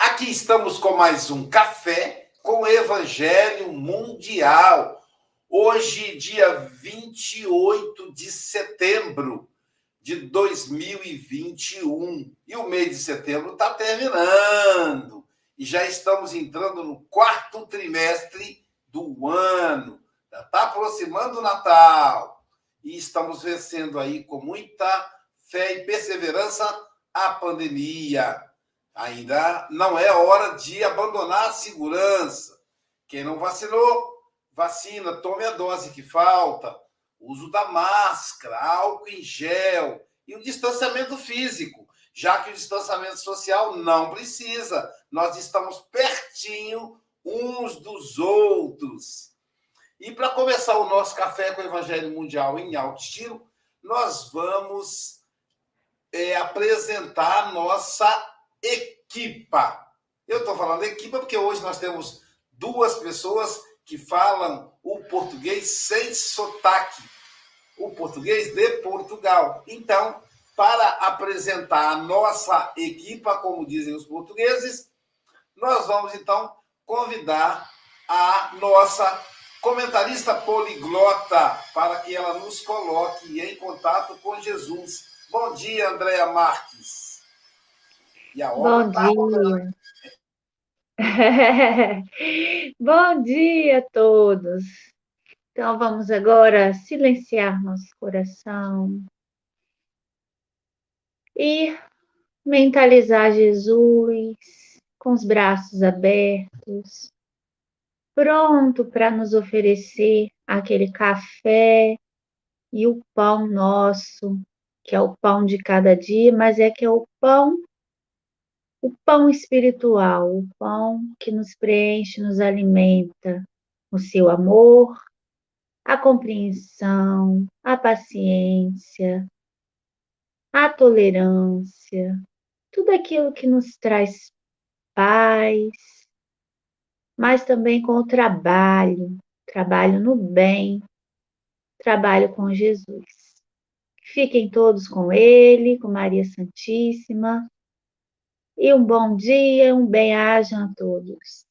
Aqui estamos com mais um café com Evangelho Mundial. Hoje, dia 28 de setembro de 2021. E o mês de setembro está terminando. E já estamos entrando no quarto trimestre do ano. Já está aproximando o Natal e estamos vencendo aí com muita fé e perseverança a pandemia. Ainda não é hora de abandonar a segurança. Quem não vacinou, vacina, tome a dose que falta, uso da máscara, álcool em gel e o distanciamento físico, já que o distanciamento social não precisa. Nós estamos pertinho uns dos outros. E para começar o nosso café com o Evangelho Mundial em alto estilo, nós vamos é, apresentar a nossa equipa. Eu estou falando equipa porque hoje nós temos duas pessoas que falam o português sem sotaque, o português de Portugal. Então, para apresentar a nossa equipa, como dizem os portugueses, nós vamos então convidar a nossa comentarista poliglota, para que ela nos coloque em contato com Jesus. Bom dia, Andréa Marques. E a Bom tá dia. Bom dia a todos. Então vamos agora silenciar nosso coração e mentalizar Jesus com os braços abertos, pronto para nos oferecer aquele café e o pão nosso, que é o pão de cada dia, mas é que é o pão o pão espiritual, o pão que nos preenche, nos alimenta, o seu amor, a compreensão, a paciência, a tolerância, tudo aquilo que nos traz paz, mas também com o trabalho, trabalho no bem, trabalho com Jesus. Fiquem todos com Ele, com Maria Santíssima. E um bom dia, um bem-ajam a todos.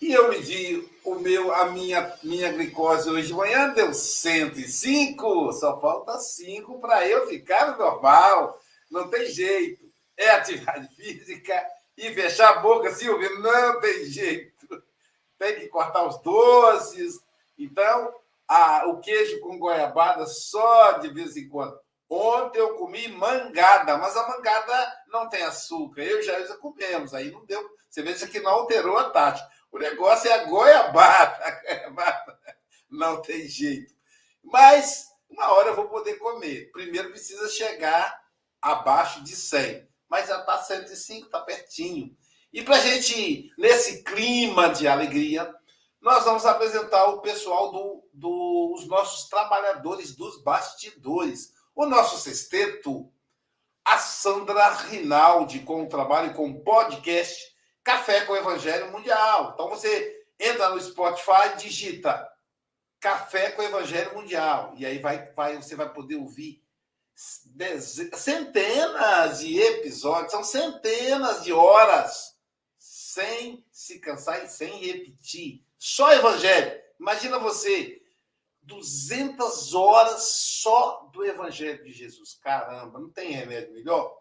E eu medi o meu, a minha, minha glicose hoje de manhã deu 105, só falta 5 para eu ficar normal. Não tem jeito. É atividade física e fechar a boca, Silvia, não tem jeito. Tem que cortar os doces. Então, a, o queijo com goiabada só de vez em quando. Ontem eu comi mangada, mas a mangada não tem açúcar. Eu já já comemos, aí não deu. Você veja que não alterou a taxa. O negócio é a goiabada. A goiabada. Não tem jeito. Mas uma hora eu vou poder comer. Primeiro precisa chegar abaixo de 100. Mas já está 105, está pertinho. E para a gente, nesse clima de alegria, nós vamos apresentar o pessoal dos do, nossos trabalhadores dos bastidores. O nosso sexteto, a Sandra Rinaldi com o trabalho com podcast Café com o Evangelho Mundial. Então você entra no Spotify, digita Café com o Evangelho Mundial e aí vai, vai você vai poder ouvir centenas de episódios, são centenas de horas sem se cansar e sem repetir. Só Evangelho. Imagina você 200 horas só do Evangelho de Jesus. Caramba, não tem remédio melhor.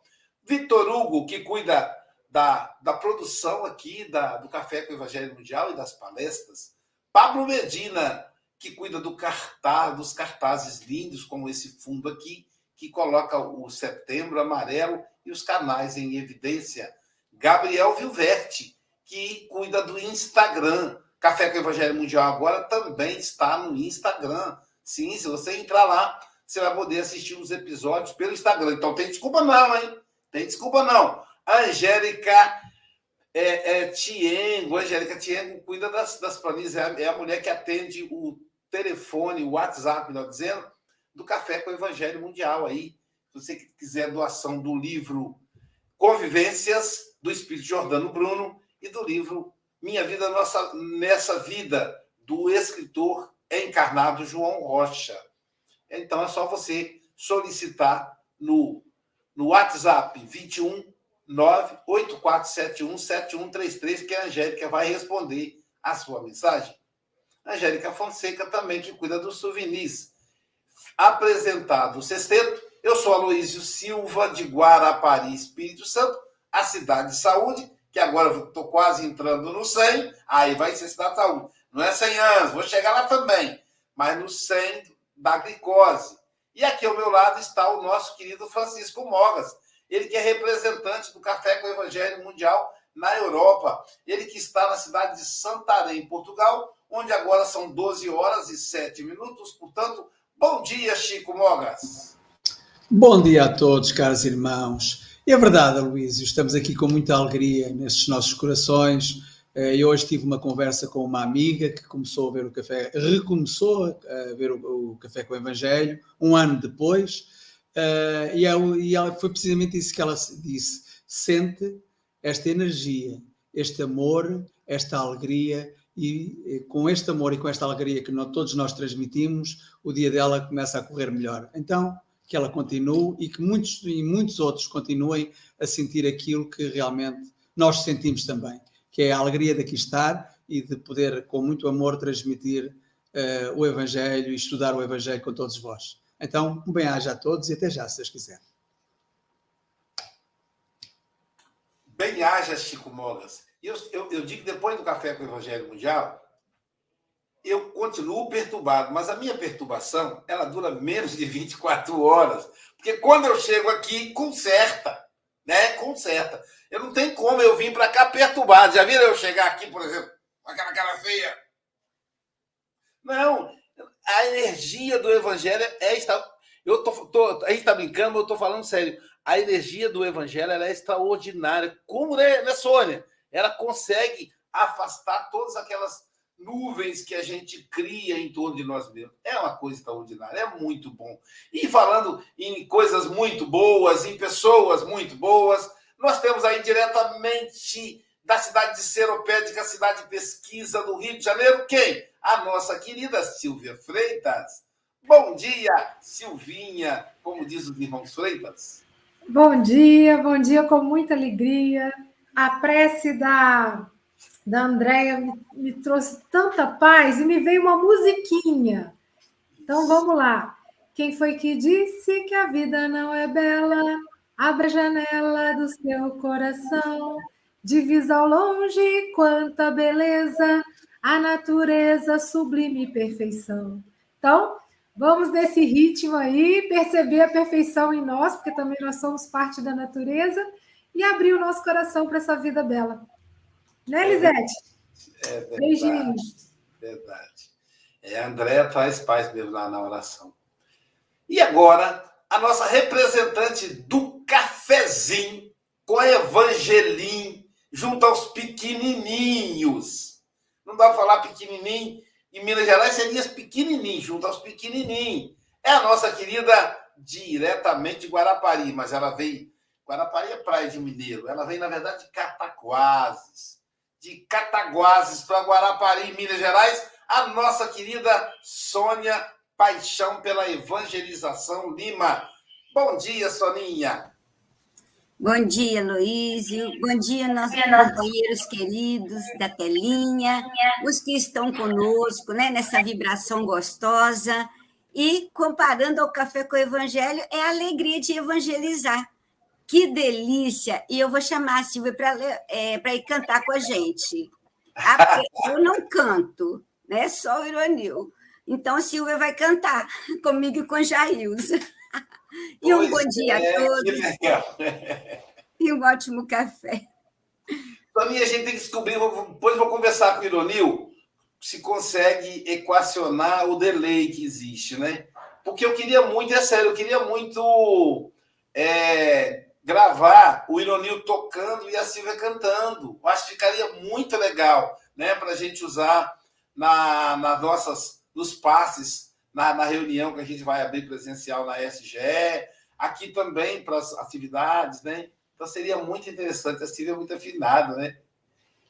Vitor Hugo, que cuida da, da produção aqui da, do Café com o Evangelho Mundial e das palestras. Pablo Medina, que cuida do cartaz, dos cartazes lindos, como esse fundo aqui, que coloca o setembro amarelo e os canais em evidência. Gabriel Vilverte, que cuida do Instagram Café com Evangelho Mundial agora também está no Instagram. Sim, se você entrar lá, você vai poder assistir os episódios pelo Instagram. Então tem desculpa não, hein? Tem desculpa não. Angélica é, é, Tiengo, Angélica Tiengo cuida das, das planilhas, é é a, mulher que atende o telefone, o WhatsApp, melhor dizendo, do Café com o Evangelho Mundial aí. Se você quiser doação do livro Convivências, do Espírito Jordano Bruno, e do livro minha Vida Nossa Nessa Vida, do escritor encarnado João Rocha. Então é só você solicitar no, no WhatsApp 21 98471 7133 que a Angélica vai responder a sua mensagem. Angélica Fonseca também, que cuida dos souvenirs. Apresentado o sexteto, eu sou Aloísio Silva, de Guarapari, Espírito Santo, a cidade de saúde, que agora estou quase entrando no 100, aí vai ser cidade de saúde. Não é 100 anos, vou chegar lá também, mas no 100 da glicose. E aqui ao meu lado está o nosso querido Francisco Mogas, ele que é representante do Café com o Evangelho Mundial na Europa. Ele que está na cidade de Santarém, Portugal, onde agora são 12 horas e 7 minutos. Portanto, bom dia, Chico Mogas. Bom dia a todos, caros irmãos. É verdade, Luís, estamos aqui com muita alegria nestes nossos corações. Eh, eu hoje tive uma conversa com uma amiga que começou a ver o café, recomeçou a ver o, café com o Evangelho, um ano depois, eh, e ela, e ela foi precisamente isso que ela disse: sente esta energia, este amor, esta alegria, e com este amor e com esta alegria que nós, todos nós transmitimos, o dia dela começa a correr melhor. Então, que ela continue e que muitos e muitos outros continuem a sentir aquilo que realmente nós sentimos também, que é a alegria de aqui estar e de poder, com muito amor, transmitir uh, o Evangelho e estudar o Evangelho com todos vós. Então, um bem-aja a todos e até já, se Deus quiser. Bem-aja, Chico Mogas. Eu, eu, eu digo que depois do Café com o Evangelho Mundial, eu continuo perturbado, mas a minha perturbação ela dura menos de 24 horas, porque quando eu chego aqui, conserta, né? Conserta. Eu não tenho como eu vir para cá perturbado. Já viram eu chegar aqui, por exemplo, com aquela cara feia? Não, a energia do evangelho é esta. Eu tô, tô a gente está brincando, mas eu estou falando sério. A energia do evangelho é extraordinária. Como, né, né, Sônia? Ela consegue afastar todas aquelas nuvens que a gente cria em torno de nós mesmos. É uma coisa extraordinária, é muito bom. E falando em coisas muito boas, em pessoas muito boas, nós temos aí diretamente da cidade de Seropédica, cidade de pesquisa do Rio de Janeiro, quem? A nossa querida Silvia Freitas. Bom dia, Silvinha, como diz os irmãos Freitas. Bom dia, bom dia com muita alegria. A prece da da Andréia me, me trouxe tanta paz e me veio uma musiquinha. Então vamos lá. Quem foi que disse que a vida não é bela? Abra a janela do seu coração, divisa ao longe quanta beleza, a natureza sublime perfeição. Então, vamos nesse ritmo aí, perceber a perfeição em nós, porque também nós somos parte da natureza, e abrir o nosso coração para essa vida bela. Né, Lisete? É verdade. Beijinhos. Verdade. É, a Andréa traz paz mesmo lá na oração. E agora, a nossa representante do cafezinho com a Evangelim, junto aos pequenininhos. Não dá para falar pequenininho. Em Minas Gerais seria pequenininho, junto aos pequenininhos. É a nossa querida diretamente de Guarapari, mas ela veio Guarapari é praia de mineiro. Ela vem, na verdade, de Cataguases. De Cataguases para Guarapari, Minas Gerais, a nossa querida Sônia Paixão pela Evangelização Lima. Bom dia, Soninha. Bom dia, Luísio. Bom dia, nossos companheiros queridos da telinha, os que estão conosco né, nessa vibração gostosa. E comparando ao café com o evangelho, é a alegria de evangelizar. Que delícia! E eu vou chamar a Silvia para é, ir cantar com a gente. Ah, eu não canto, né? Só o Ironil. Então, a Silvia vai cantar comigo e com Jailza. E um bom dia é, a todos. E um ótimo café. Mim, a gente tem que descobrir, depois vou conversar com o Ironil, se consegue equacionar o delay que existe, né? Porque eu queria muito, é sério, eu queria muito é, gravar o Ironil tocando e a Silvia cantando. Eu acho que ficaria muito legal, né? Para a gente usar na, nas nossas, nos passes na, na, reunião que a gente vai abrir presencial na SGE, aqui também para as atividades, né? Então seria muito interessante, a Silvia é muito afinada, né?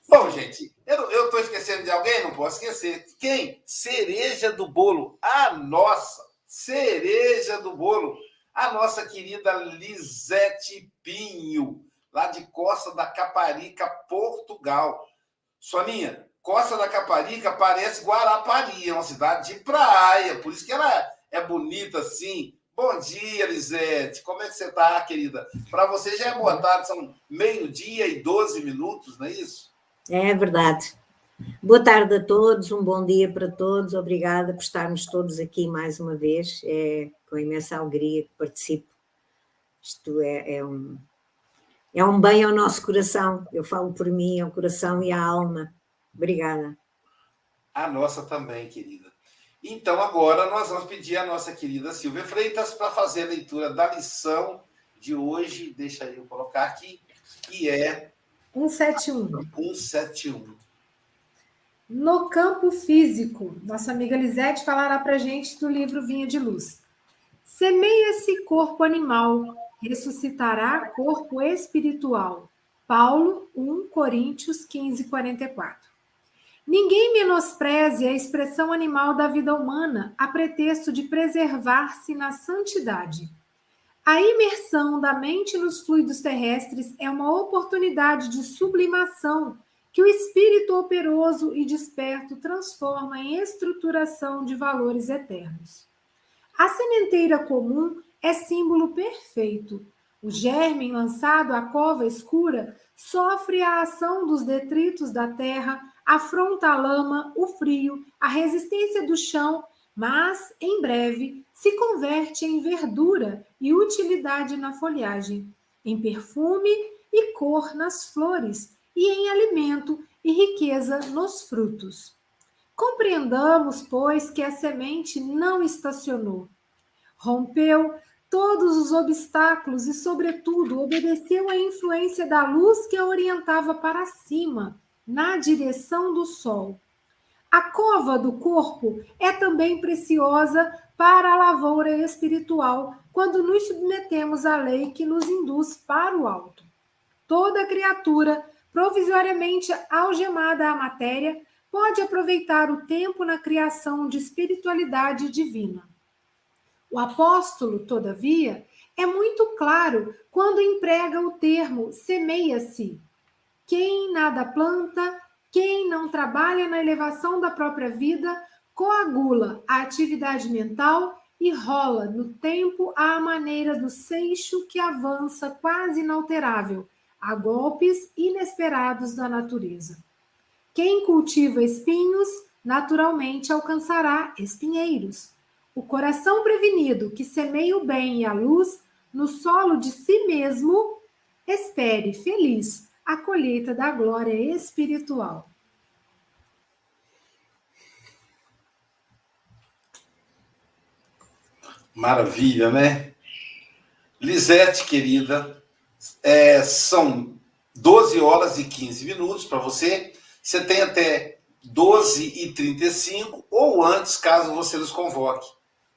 Bom, gente, eu estou esquecendo de alguém? Não posso esquecer. Quem? Cereja do bolo. A nossa cereja do bolo. A nossa querida Lisete Pinho, lá de Costa da Caparica, Portugal. Soninha, Costa da Caparica parece Guarapari, é uma cidade de praia, por isso que ela é bonita assim. Bom dia, Lisete. Como é que você está, querida? Para você já é boa tarde, são meio-dia e 12 minutos, não é isso? É verdade. Boa tarde a todos, um bom dia para todos. Obrigada por estarmos todos aqui mais uma vez. É com imensa alegria que participo. Isto é, é um, é um bem ao nosso coração. Eu falo por mim, ao coração e à alma. Obrigada. A nossa também, querida. Então, agora nós vamos pedir a nossa querida Silvia Freitas para fazer a leitura da lição de hoje. Deixa eu colocar aqui, que é. 171. 171. No campo físico, nossa amiga Lisete falará para gente do livro Vinha de Luz. Semeia-se corpo animal, ressuscitará corpo espiritual. Paulo 1 Coríntios 15, 44. Ninguém menospreze a expressão animal da vida humana a pretexto de preservar-se na santidade. A imersão da mente nos fluidos terrestres é uma oportunidade de sublimação que o espírito operoso e desperto transforma em estruturação de valores eternos. A sementeira comum é símbolo perfeito. O germe lançado à cova escura sofre a ação dos detritos da terra afronta a lama, o frio, a resistência do chão, mas em breve se converte em verdura e utilidade na folhagem, em perfume e cor nas flores e em alimento e riqueza nos frutos. Compreendamos, pois, que a semente não estacionou. Rompeu todos os obstáculos e, sobretudo, obedeceu à influência da luz que a orientava para cima na direção do sol. A cova do corpo é também preciosa para a lavoura espiritual quando nos submetemos à lei que nos induz para o alto. Toda criatura provisoriamente algemada à matéria pode aproveitar o tempo na criação de espiritualidade divina. O apóstolo, todavia, é muito claro quando emprega o termo semeia-se, quem nada planta, quem não trabalha na elevação da própria vida, coagula a atividade mental e rola no tempo à maneira do seixo que avança quase inalterável, a golpes inesperados da natureza. Quem cultiva espinhos, naturalmente alcançará espinheiros. O coração prevenido que semeia o bem e a luz no solo de si mesmo, espere feliz a colheita da glória espiritual. Maravilha, né? Lisete, querida, é, são 12 horas e 15 minutos para você. Você tem até 12 e 35 ou antes, caso você nos convoque.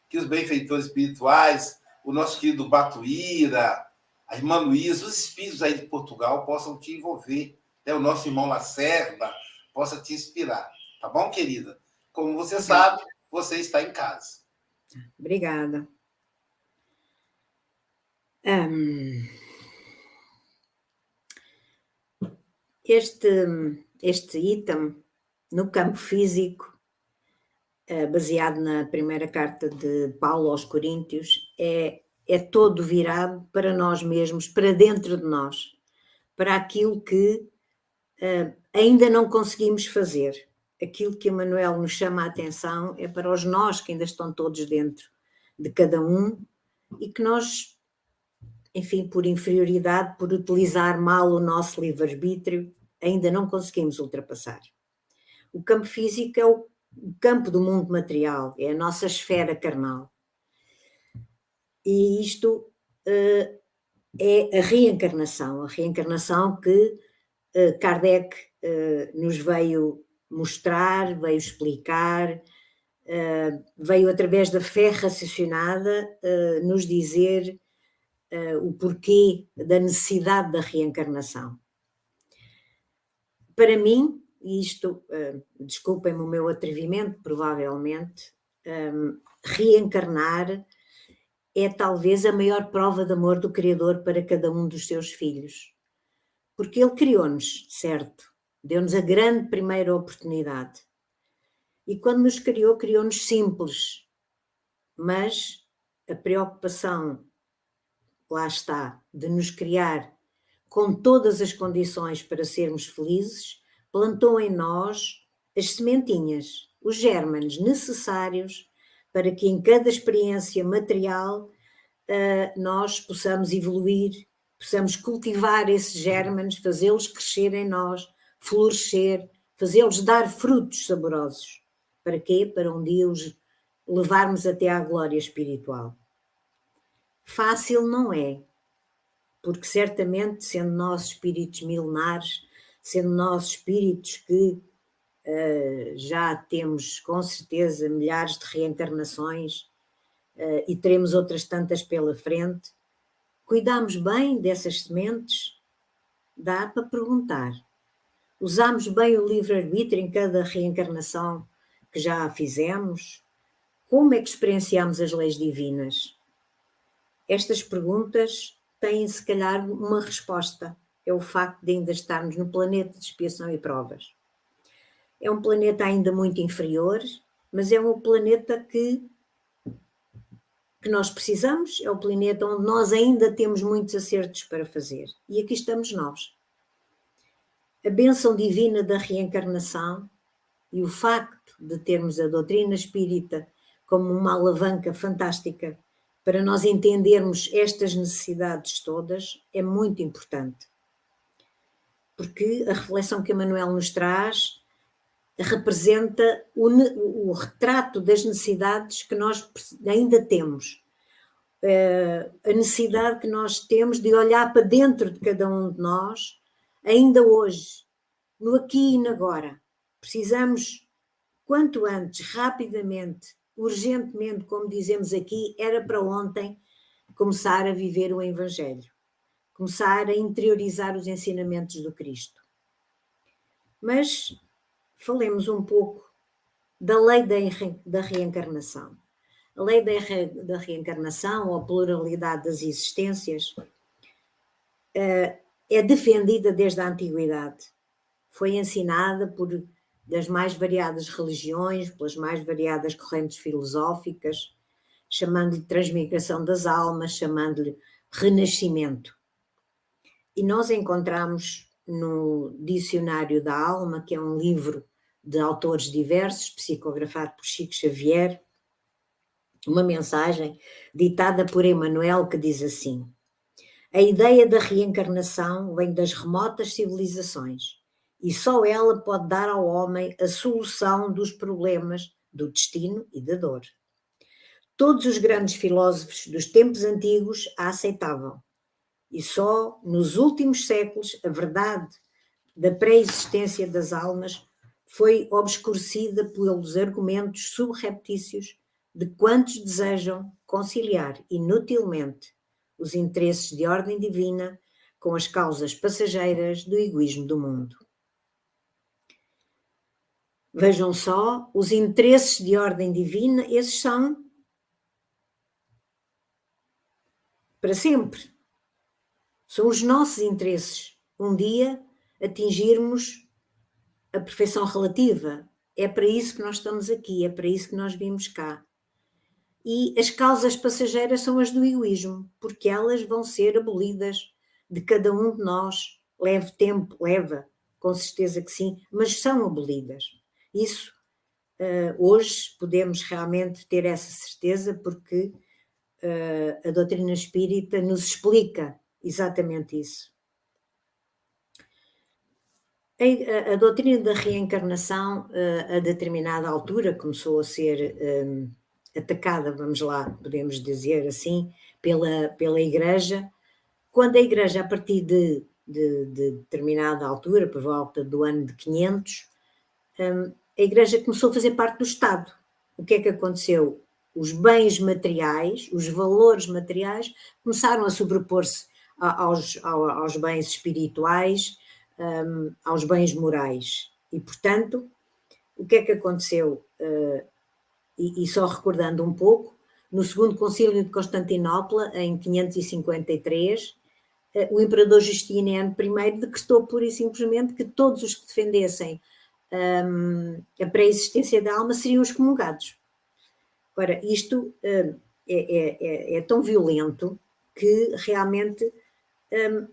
Que os benfeitores espirituais, o nosso querido Batuíra, a irmã Luísa, os espíritos aí de Portugal possam te envolver, né? o nosso irmão Lacerda possa te inspirar. Tá bom, querida? Como você sabe, você está em casa. Obrigada. Um, este, este item no campo físico, eh, baseado na primeira carta de Paulo aos Coríntios, é, é todo virado para nós mesmos, para dentro de nós, para aquilo que uh, ainda não conseguimos fazer. Aquilo que Manuel nos chama a atenção é para os nós que ainda estão todos dentro de cada um e que nós, enfim, por inferioridade, por utilizar mal o nosso livre-arbítrio, ainda não conseguimos ultrapassar. O campo físico é o campo do mundo material, é a nossa esfera carnal. E isto uh, é a reencarnação, a reencarnação que uh, Kardec uh, nos veio mostrar, veio explicar, veio através da fé raciocinada nos dizer o porquê da necessidade da reencarnação. Para mim, isto, uh, desculpem-me o meu atrevimento, provavelmente, um, reencarnar é talvez a maior prova de amor do Criador para cada um dos seus filhos. Porque Ele criou-nos, certo? Deu-nos a grande primeira oportunidade. E quando nos criou, criou-nos simples. Mas a preocupação, lá está, de nos criar com todas as condições para sermos felizes, plantou em nós as sementinhas, os gérmenes necessários para que em cada experiência material uh, nós possamos evoluir, possamos cultivar esses gérmenes, fazê-los crescer em nós, florescer, fazê-los dar frutos saborosos. Para quê? Para um dia os levarmos até à glória espiritual. Fácil não é, porque certamente, sendo nós espíritos milenares, sendo nós espíritos que uh, já temos com certeza milhares de reencarnações uh, e teremos outras tantas pela frente, cuidamos bem dessas sementes? Dá para perguntar. Usamos bem o livre-arbítrio em cada reencarnação que já fizemos? Como é que experienciamos as leis divinas? Estas perguntas têm, se calhar, uma resposta. É o facto de ainda estarmos no planeta de expiação e provas. É um planeta ainda muito inferior, mas é um planeta que, que nós precisamos, é o planeta onde nós ainda temos muitos acertos para fazer. E aqui estamos nós. A bênção divina da reencarnação e o facto de termos a doutrina espírita como uma alavanca fantástica para nós entendermos estas necessidades todas é muito importante. Porque a reflexão que a Manuel nos traz representa o, o retrato das necessidades que nós ainda temos. Uh, a necessidade que nós temos de olhar para dentro de cada um de nós, ainda hoje, no aqui e no agora. Precisamos, quanto antes, rapidamente, urgentemente, como dizemos aqui, era para ontem começar a viver o Evangelho, começar a interiorizar os ensinamentos do Cristo. Mas falemos um pouco da lei da, reencarnação. A lei da, reencarnação, ou a pluralidade das existências, eh, é defendida desde a antiguidade. Foi ensinada por das mais variadas religiões, pelas mais variadas correntes filosóficas, chamando-lhe transmigração das almas, chamando-lhe renascimento. E nós encontramos no Dicionário da Alma, que é um livro de autores diversos, psicografado por Chico Xavier, uma mensagem ditada por Emmanuel que diz assim: A ideia da reencarnação vem das remotas civilizações e só ela pode dar ao homem a solução dos problemas do destino e da dor. Todos os grandes filósofos dos tempos antigos a aceitavam, e só nos últimos séculos a verdade da pré-existência das almas foi obscurecida pelos argumentos subreptícios de quantos desejam conciliar inutilmente os interesses de ordem divina com as causas passageiras do egoísmo do mundo. Vejam só, os interesses de ordem divina, esses são para sempre. São os nossos interesses. Um dia atingirmos a perfeição relativa. É para isso que nós estamos aqui, é para isso que nós vimos cá. E as causas passageiras são as do egoísmo, porque elas vão ser abolidas de cada um de nós. Leve tempo, leva, com certeza que sim, mas são abolidas. Isso uh, hoje podemos realmente ter essa certeza porque uh, a doutrina espírita nos explica exatamente isso. A, doutrina da reencarnação, uh, a determinada altura, começou a ser atacada, vamos lá, podemos dizer assim, pela, pela Igreja, quando a Igreja, a partir de, de, de determinada altura, por volta do ano de 500, um, a Igreja começou a fazer parte do Estado. O que é que aconteceu? Os bens materiais, os valores materiais, começaram a sobrepor-se aos, aos, bens espirituais, um, aos bens morais. E, portanto, o que é que aconteceu? Uh, e, só recordando um pouco, no segundo concílio de Constantinopla, em 553, uh, o imperador Justiniano I decretou pura e simplesmente que todos os que defendessem um, a pré-existência da alma seriam excomungados. Ora, isto um, é, é, é, tão violento que realmente um,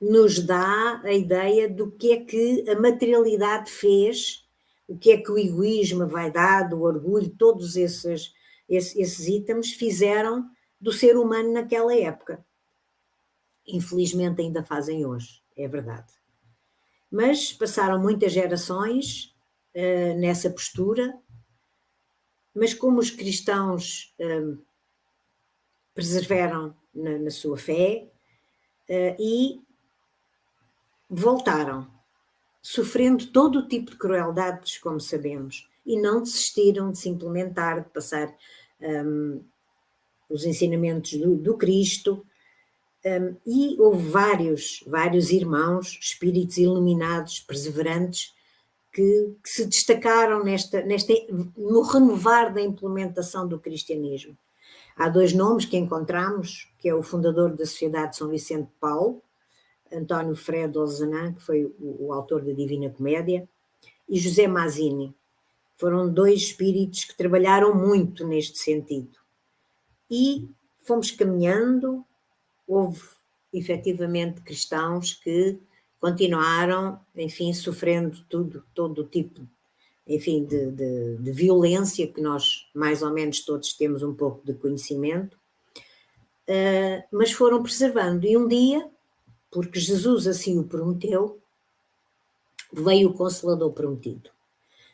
nos dá a ideia do que é que a materialidade fez, o que é que o egoísmo, a vaidade, o orgulho, todos esses, esses, esses itens fizeram do ser humano naquela época. Infelizmente ainda fazem hoje, é verdade mas passaram muitas gerações uh, nessa postura, mas como os cristãos uh, perseveram na, na, sua fé uh, e voltaram, sofrendo todo o tipo de crueldades, como sabemos, e não desistiram de se implementar, de passar um, os ensinamentos do, do Cristo, um, e houve vários, vários irmãos, espíritos iluminados, perseverantes, que, que, se destacaram nesta, nesta, no renovar da implementação do cristianismo. Há dois nomes que encontramos, que é o fundador da Sociedade de São Vicente de Paulo, António Fredo Ozanam, que foi o, o, autor da Divina Comédia, e José Mazzini. Foram dois espíritos que trabalharam muito neste sentido. E fomos caminhando, houve efetivamente cristãos que continuaram, enfim, sofrendo tudo, todo o tipo, enfim, de, de, de, violência que nós mais ou menos todos temos um pouco de conhecimento, uh, mas foram preservando. E um dia, porque Jesus assim o prometeu, veio o Consolador prometido.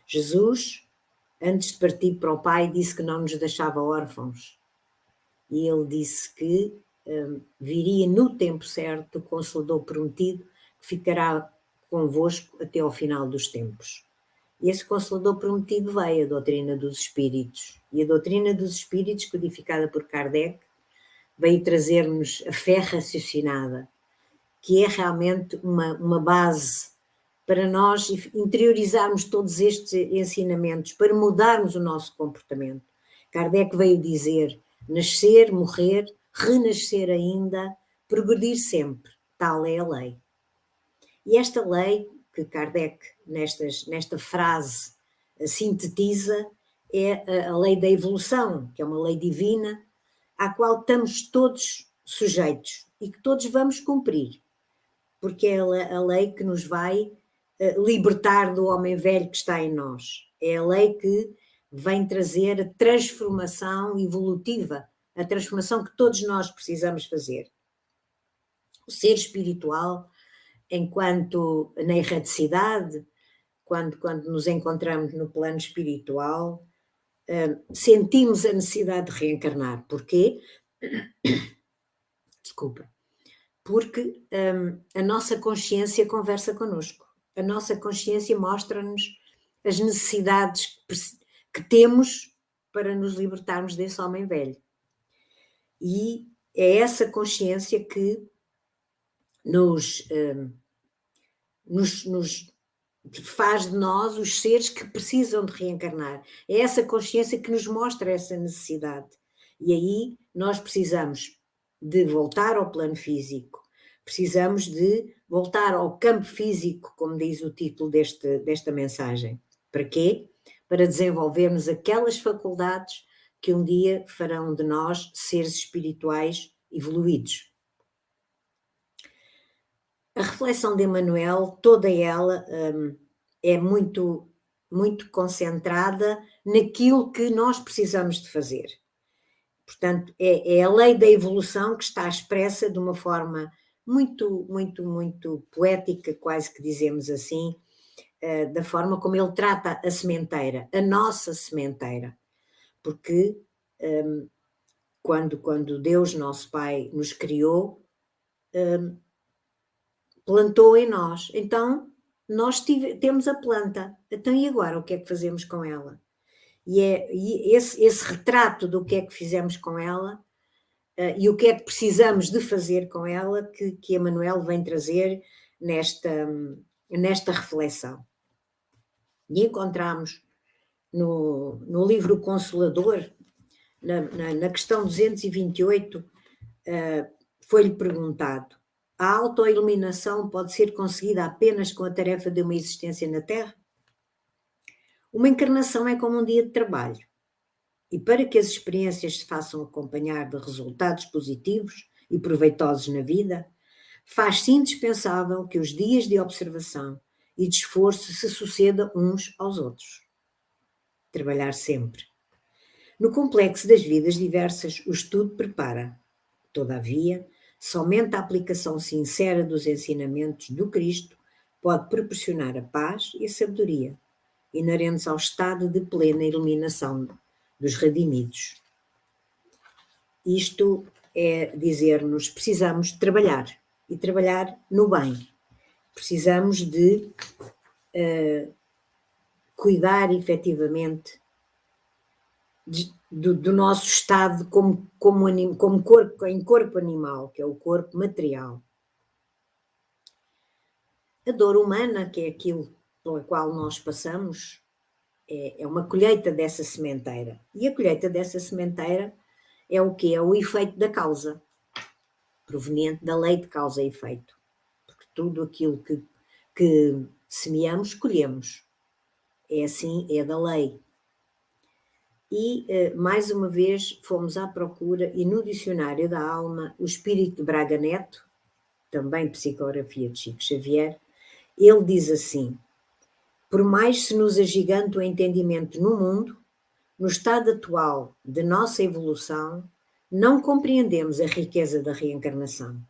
Jesus, antes de partir para o Pai, disse que não nos deixava órfãos. E ele disse que viria no tempo certo o Consolador prometido, que ficará convosco até ao final dos tempos. E esse Consolador prometido veio, a doutrina dos Espíritos. E a doutrina dos Espíritos, codificada por Kardec, veio trazer-nos a fé raciocinada, que é realmente uma, uma base para nós interiorizarmos todos estes ensinamentos, para mudarmos o nosso comportamento. Kardec veio dizer: nascer, morrer, renascer ainda, progredir sempre. Tal é a lei. E esta lei, que Kardec, nestas, nesta frase, sintetiza, é a, a lei da evolução, que é uma lei divina, à qual estamos todos sujeitos e que todos vamos cumprir, porque é a lei que nos vai eh, libertar do homem velho que está em nós. É a lei que vem trazer a transformação evolutiva a transformação que todos nós precisamos fazer. O ser espiritual, enquanto na erraticidade, quando, quando nos encontramos no plano espiritual, uh, sentimos a necessidade de reencarnar. Porquê? Desculpa. Porque um, a nossa consciência conversa connosco. A nossa consciência mostra-nos as necessidades que temos para nos libertarmos desse homem velho. E é essa consciência que nos, um, nos, nos faz de nós os seres que precisam de reencarnar. É essa consciência que nos mostra essa necessidade. E aí nós precisamos de voltar ao plano físico, precisamos de voltar ao campo físico, como diz o título deste, desta mensagem. Para quê? Para desenvolvermos aquelas faculdades que um dia farão de nós seres espirituais evoluídos. A reflexão de Emmanuel, toda ela um, é muito, muito concentrada naquilo que nós precisamos de fazer. Portanto, é, é a lei da evolução que está expressa de uma forma muito, muito, muito poética, quase que dizemos assim, uh, da forma como ele trata a sementeira, a nossa sementeira. Porque um, quando, quando Deus, nosso Pai, nos criou, um, plantou em nós. Então, nós tive, temos a planta. Então, e agora o que é que fazemos com ela? E, é, e esse, esse retrato do que é que fizemos com ela uh, e o que é que precisamos de fazer com ela que, que Emanuel vem trazer nesta, nesta reflexão. E encontramos no, no livro Consolador, na, na, na questão 228, uh, foi-lhe perguntado: a autoiluminação pode ser conseguida apenas com a tarefa de uma existência na Terra? Uma encarnação é como um dia de trabalho. E para que as experiências se façam acompanhar de resultados positivos e proveitosos na vida, faz-se indispensável que os dias de observação e de esforço se sucedam uns aos outros. Trabalhar sempre. No complexo das vidas diversas, o estudo prepara. Todavia, somente a aplicação sincera dos ensinamentos do Cristo pode proporcionar a paz e a sabedoria inerentes ao estado de plena iluminação dos redimidos. Isto é dizer-nos precisamos trabalhar e trabalhar no bem. Precisamos de uh, cuidar efetivamente do, do, nosso estado como, como, anim, como corpo, em corpo animal, que é o corpo material. A dor humana, que é aquilo pela qual nós passamos, é, é uma colheita dessa sementeira. E a colheita dessa sementeira é o que? É o efeito da causa, proveniente da lei de causa e efeito. Porque tudo aquilo que, que semeamos, colhemos. É assim, é da lei. E, eh, mais uma vez, fomos à procura, e no Dicionário da Alma, o Espírito de Braga Neto, também psicografia de Chico Xavier, ele diz assim: Por mais se nos agigante o entendimento no mundo, no estado atual de nossa evolução, não compreendemos a riqueza da reencarnação,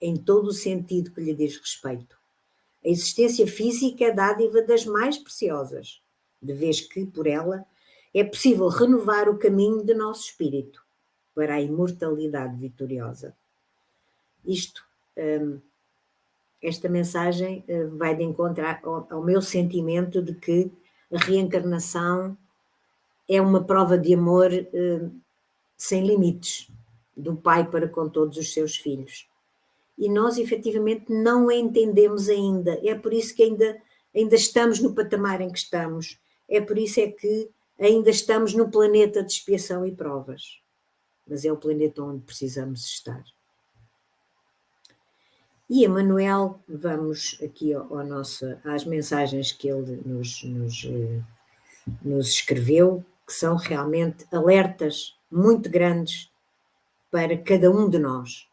em todo o sentido que lhe diz respeito. A existência física é dádiva das mais preciosas, de vez que, por ela, é possível renovar o caminho de nosso espírito para a imortalidade vitoriosa. Isto, hum, esta mensagem hum, vai de encontrar ao meu sentimento de que a reencarnação é uma prova de amor hum, sem limites do pai para com todos os seus filhos. E nós efetivamente não a entendemos ainda. É por isso que ainda, ainda estamos no patamar em que estamos. É por isso é que ainda estamos no planeta de expiação e provas, mas é o planeta onde precisamos estar. E Emanuel, vamos aqui ao, ao nosso, às mensagens que ele nos, nos, eh, nos escreveu, que são realmente alertas muito grandes para cada um de nós.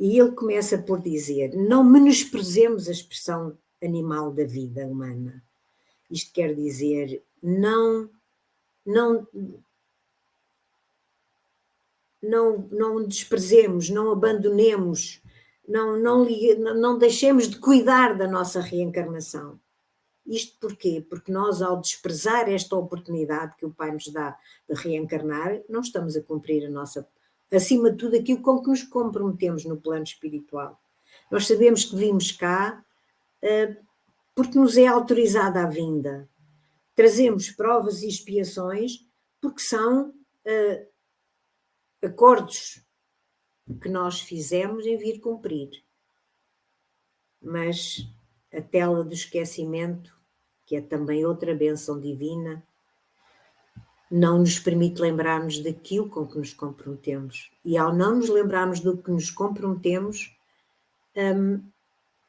E ele começa por dizer: não menosprezemos a expressão animal da vida humana. Isto quer dizer, não não, não, não desprezemos, não abandonemos, não, não, não deixemos de cuidar da nossa reencarnação. Isto porquê? Porque nós, ao desprezar esta oportunidade que o Pai nos dá de reencarnar, não estamos a cumprir a nossa, acima de tudo, aquilo com que nos comprometemos no plano espiritual. Nós sabemos que vimos cá uh, porque nos é autorizada a vinda, trazemos provas e expiações porque são uh, acordos que nós fizemos em vir cumprir. Mas a tela do esquecimento, que é também outra benção divina, não nos permite lembrarmos daquilo com que nos comprometemos. E ao não nos lembrarmos do que nos comprometemos, hum,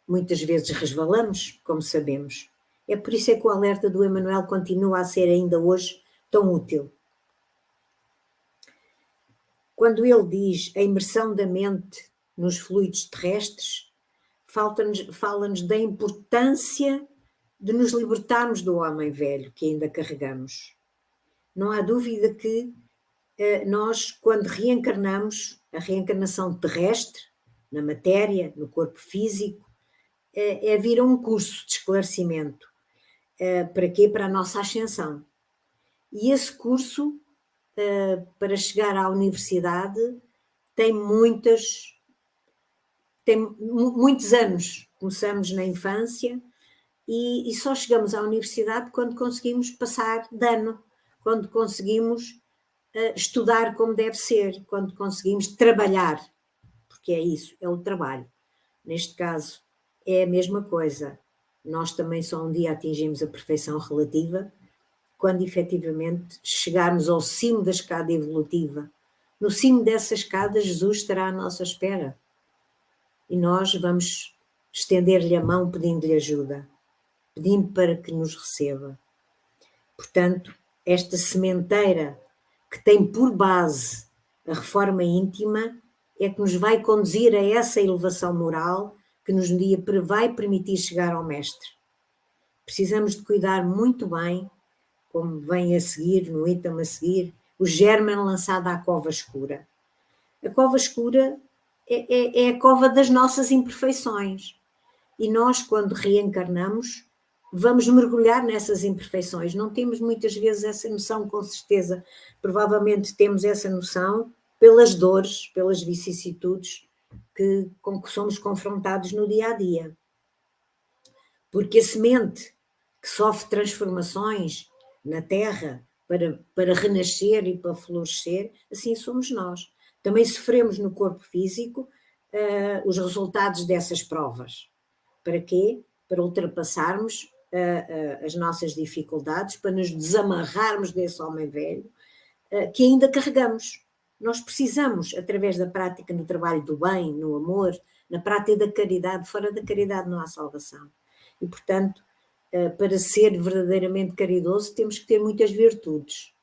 muitas vezes resvalamos, como sabemos. É por isso é que o alerta do Emanuel continua a ser ainda hoje tão útil. Quando ele diz a imersão da mente nos fluidos terrestres, fala-nos da importância de nos libertarmos do homem velho que ainda carregamos. Não há dúvida que eh, nós, quando reencarnamos, a reencarnação terrestre, na matéria, no corpo físico, é, é vir a um curso de esclarecimento. É, para quê? Para a nossa ascensão. E esse curso, para chegar à universidade, tem muitas tem muitos anos. Começamos na infância e, e, só chegamos à universidade quando conseguimos passar de ano, quando conseguimos uh, estudar como deve ser, quando conseguimos trabalhar, porque é isso, é o trabalho. Neste caso, é a mesma coisa. Nós também só um dia atingimos a perfeição relativa quando efetivamente chegarmos ao cimo da escada evolutiva. No cimo dessa escada, Jesus estará à nossa espera. E nós vamos estender-lhe a mão pedindo-lhe ajuda, pedindo para que nos receba. Portanto, esta sementeira que tem por base a reforma íntima é que nos vai conduzir a essa elevação moral que nos dia vai permitir chegar ao Mestre. Precisamos de cuidar muito bem, como vem a seguir, no item a seguir, o germen lançado à cova escura. A cova escura é, é, é a cova das nossas imperfeições. E nós, quando reencarnamos, vamos mergulhar nessas imperfeições. Não temos muitas vezes essa noção, com certeza. Provavelmente temos essa noção pelas dores, pelas vicissitudes que, com que somos confrontados no dia a dia. Porque a semente que sofre transformações na terra para, para renascer e para florescer, assim somos nós. Também sofremos no corpo físico uh, os resultados dessas provas. Para quê? Para ultrapassarmos as nossas dificuldades, para nos desamarrarmos desse homem velho que ainda carregamos. Nós precisamos, através da prática no trabalho do bem, no amor, na prática da caridade, fora da caridade não há salvação. E, portanto, eh, para ser verdadeiramente caridoso, temos que ter muitas virtudes.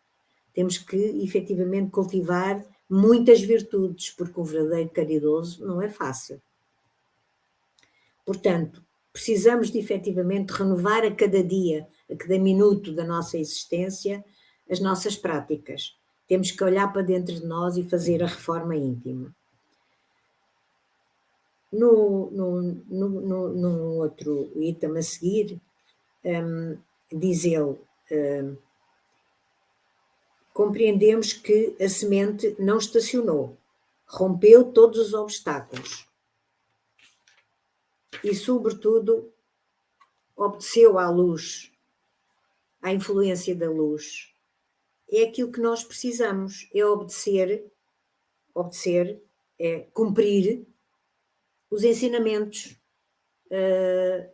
Temos que, efetivamente, cultivar muitas virtudes, porque um verdadeiro caridoso não é fácil. Portanto, precisamos de efetivamente renovar a cada dia, a cada minuto da nossa existência, as nossas práticas temos que olhar para dentro de nós e fazer a reforma íntima. No, no, no, no, no outro item a seguir, um, diz ele: um, compreendemos que a semente não estacionou, rompeu todos os obstáculos e, sobretudo, obedeceu à luz, à influência da luz é aquilo que nós precisamos, é obedecer, obedecer, é cumprir os ensinamentos uh,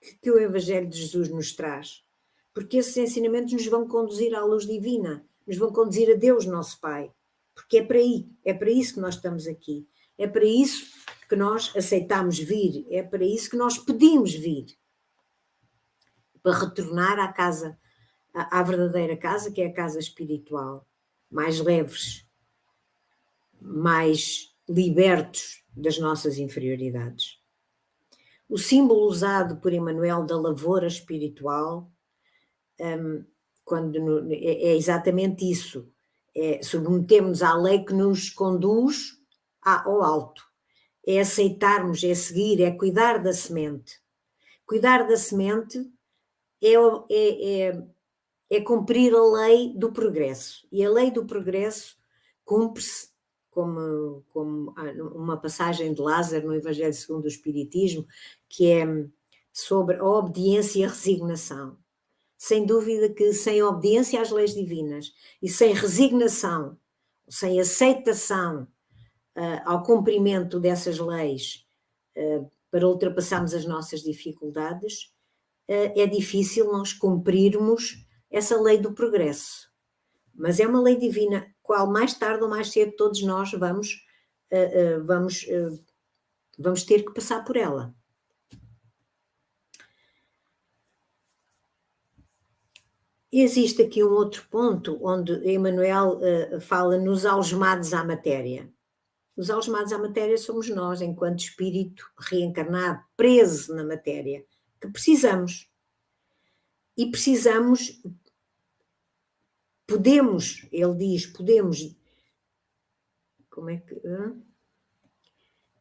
que, que o Evangelho de Jesus nos traz. Porque esses ensinamentos nos vão conduzir à luz divina, nos vão conduzir a Deus, nosso Pai. Porque é para aí, é para isso que nós estamos aqui. É para isso que nós aceitamos vir, é para isso que nós pedimos vir. Para retornar à casa à, verdadeira casa, que é a casa espiritual, mais leves, mais libertos das nossas inferioridades. O símbolo usado por Emmanuel da lavoura espiritual um, quando, é, é, exatamente isso. É, submetemos à lei que nos conduz ao alto. É aceitarmos, é seguir, é cuidar da semente. Cuidar da semente é, é, é é cumprir a lei do progresso. E a lei do progresso cumpre-se, como, como uma passagem de Lázaro no Evangelho segundo o Espiritismo, que é sobre a obediência e a resignação. Sem dúvida que sem obediência às leis divinas e sem resignação, sem aceitação ao cumprimento dessas leis para ultrapassarmos as nossas dificuldades, é difícil nós cumprirmos essa lei do progresso. Mas é uma lei divina, qual mais tarde ou mais cedo todos nós vamos, vamos, vamos ter que passar por ela. Existe aqui um outro ponto onde Emmanuel fala nos algemados à matéria. Os algemados à matéria somos nós, enquanto espírito reencarnado, preso na matéria, que precisamos. E precisamos, podemos, ele diz, podemos, como é que.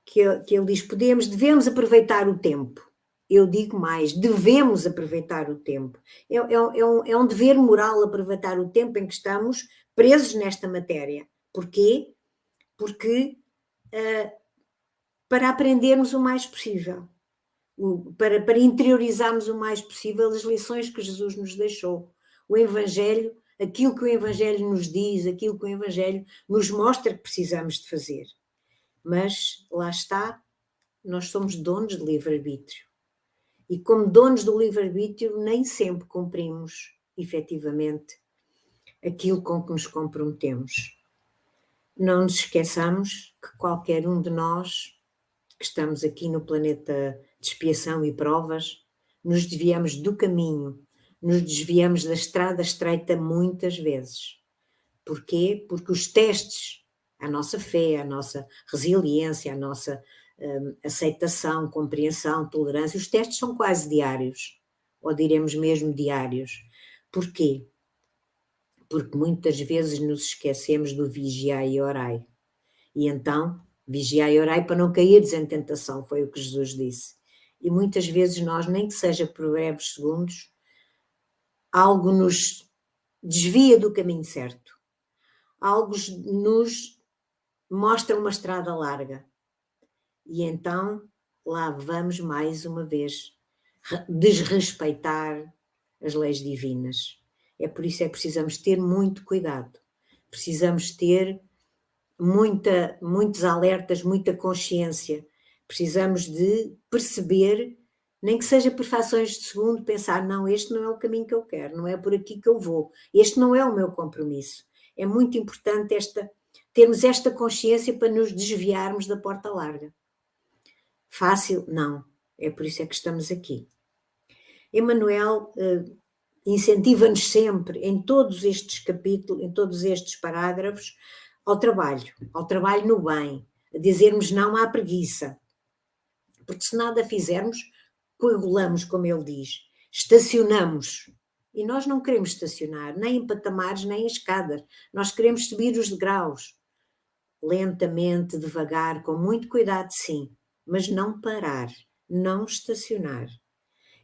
Que, que ele diz, podemos, devemos aproveitar o tempo eu digo mais, devemos aproveitar o tempo. É, é, é, um, é um dever moral aproveitar o tempo em que estamos presos nesta matéria. Porquê? Porque para aprendermos o mais possível, para, para interiorizarmos o mais possível as lições que Jesus nos deixou. O Evangelho, aquilo que o Evangelho nos diz, aquilo que o Evangelho nos mostra que precisamos de fazer. Mas lá está, nós somos donos de livre-arbítrio e, como donos do livre-arbítrio, nem sempre cumprimos efetivamente aquilo com que nos comprometemos. Não nos esqueçamos que qualquer um de nós que estamos aqui no planeta de expiação e provas, nos desviamos do caminho, nos desviamos da estrada estreita muitas vezes. Porquê? Porque os testes, a nossa fé, a nossa resiliência, a nossa um, aceitação, compreensão, tolerância. Os testes são quase diários, ou diremos mesmo diários. Porquê? Porque muitas vezes nos esquecemos do vigiar e orai. E então, vigiar e orai para não cairdes em tentação, foi o que Jesus disse. E muitas vezes nós, nem que seja por breves segundos, algo nos desvia do caminho certo. Algo nos mostra uma estrada larga. E então lá vamos mais uma vez desrespeitar as leis divinas. É por isso é precisamos ter muito cuidado. Precisamos ter muita, muitos alertas, muita consciência. Precisamos de perceber, nem que seja por fações de segundo, pensar: não, este não é o caminho que eu quero, não é por aqui que eu vou, este não é o meu compromisso. É muito importante esta, termos esta consciência para nos desviarmos da porta larga. Fácil? Não. É por isso é que estamos aqui. Emmanuel uh, incentiva-nos sempre, em todos estes capítulos, em todos estes parágrafos, ao trabalho, ao trabalho no bem, a dizermos não à preguiça. Porque se nada fizermos, coagulamos, como ele diz, estacionamos. E nós não queremos estacionar, nem em patamares, nem em escadas. Nós queremos subir os degraus. Lentamente, devagar, com muito cuidado, sim mas não parar, não estacionar.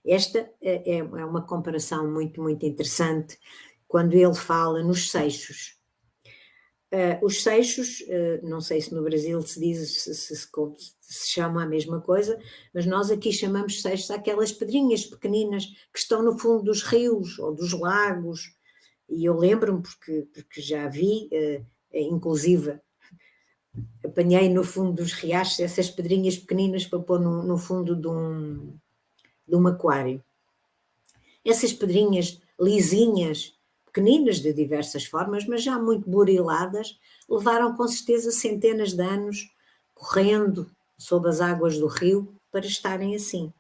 Esta é, é, é uma comparação muito, muito interessante quando ele fala nos seixos. Uh, os seixos, uh, não sei se no Brasil se diz, se, se, se, chama a mesma coisa, mas nós aqui chamamos seixos aquelas pedrinhas pequeninas que estão no fundo dos rios ou dos lagos. E eu lembro-me, porque, porque já vi, uh, inclusive apanhei no fundo dos riachos essas pedrinhas pequeninas para pôr no, no fundo de um, de um aquário. Essas pedrinhas lisinhas, pequeninas de diversas formas, mas já muito buriladas, levaram com certeza centenas de anos correndo sob as águas do rio para estarem assim.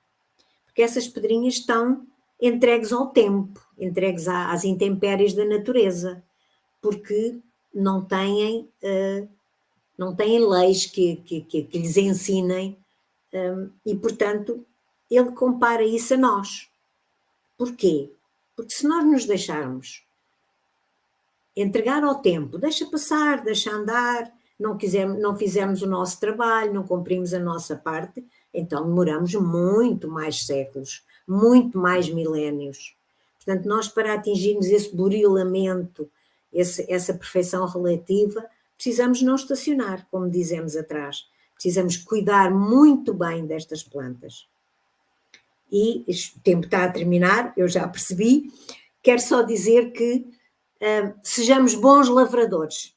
Porque essas pedrinhas estão entregues ao tempo, entregues às intempéries da natureza, porque não têm uh, não têm leis que, que, que, que lhes ensinem, um, e portanto ele compara isso a nós. Porquê? Porque se nós nos deixarmos entregar ao tempo, deixa passar, deixa andar, não, quisermos, não fizermos o nosso trabalho, não cumprimos a nossa parte, então demoramos muito mais séculos, muito mais milénios. Portanto, nós para atingirmos esse burilamento, esse, essa perfeição relativa, precisamos não estacionar, como dizemos atrás. Precisamos cuidar muito bem destas plantas. E o tempo está a terminar, eu já percebi. Quero só dizer que sejamos bons lavradores.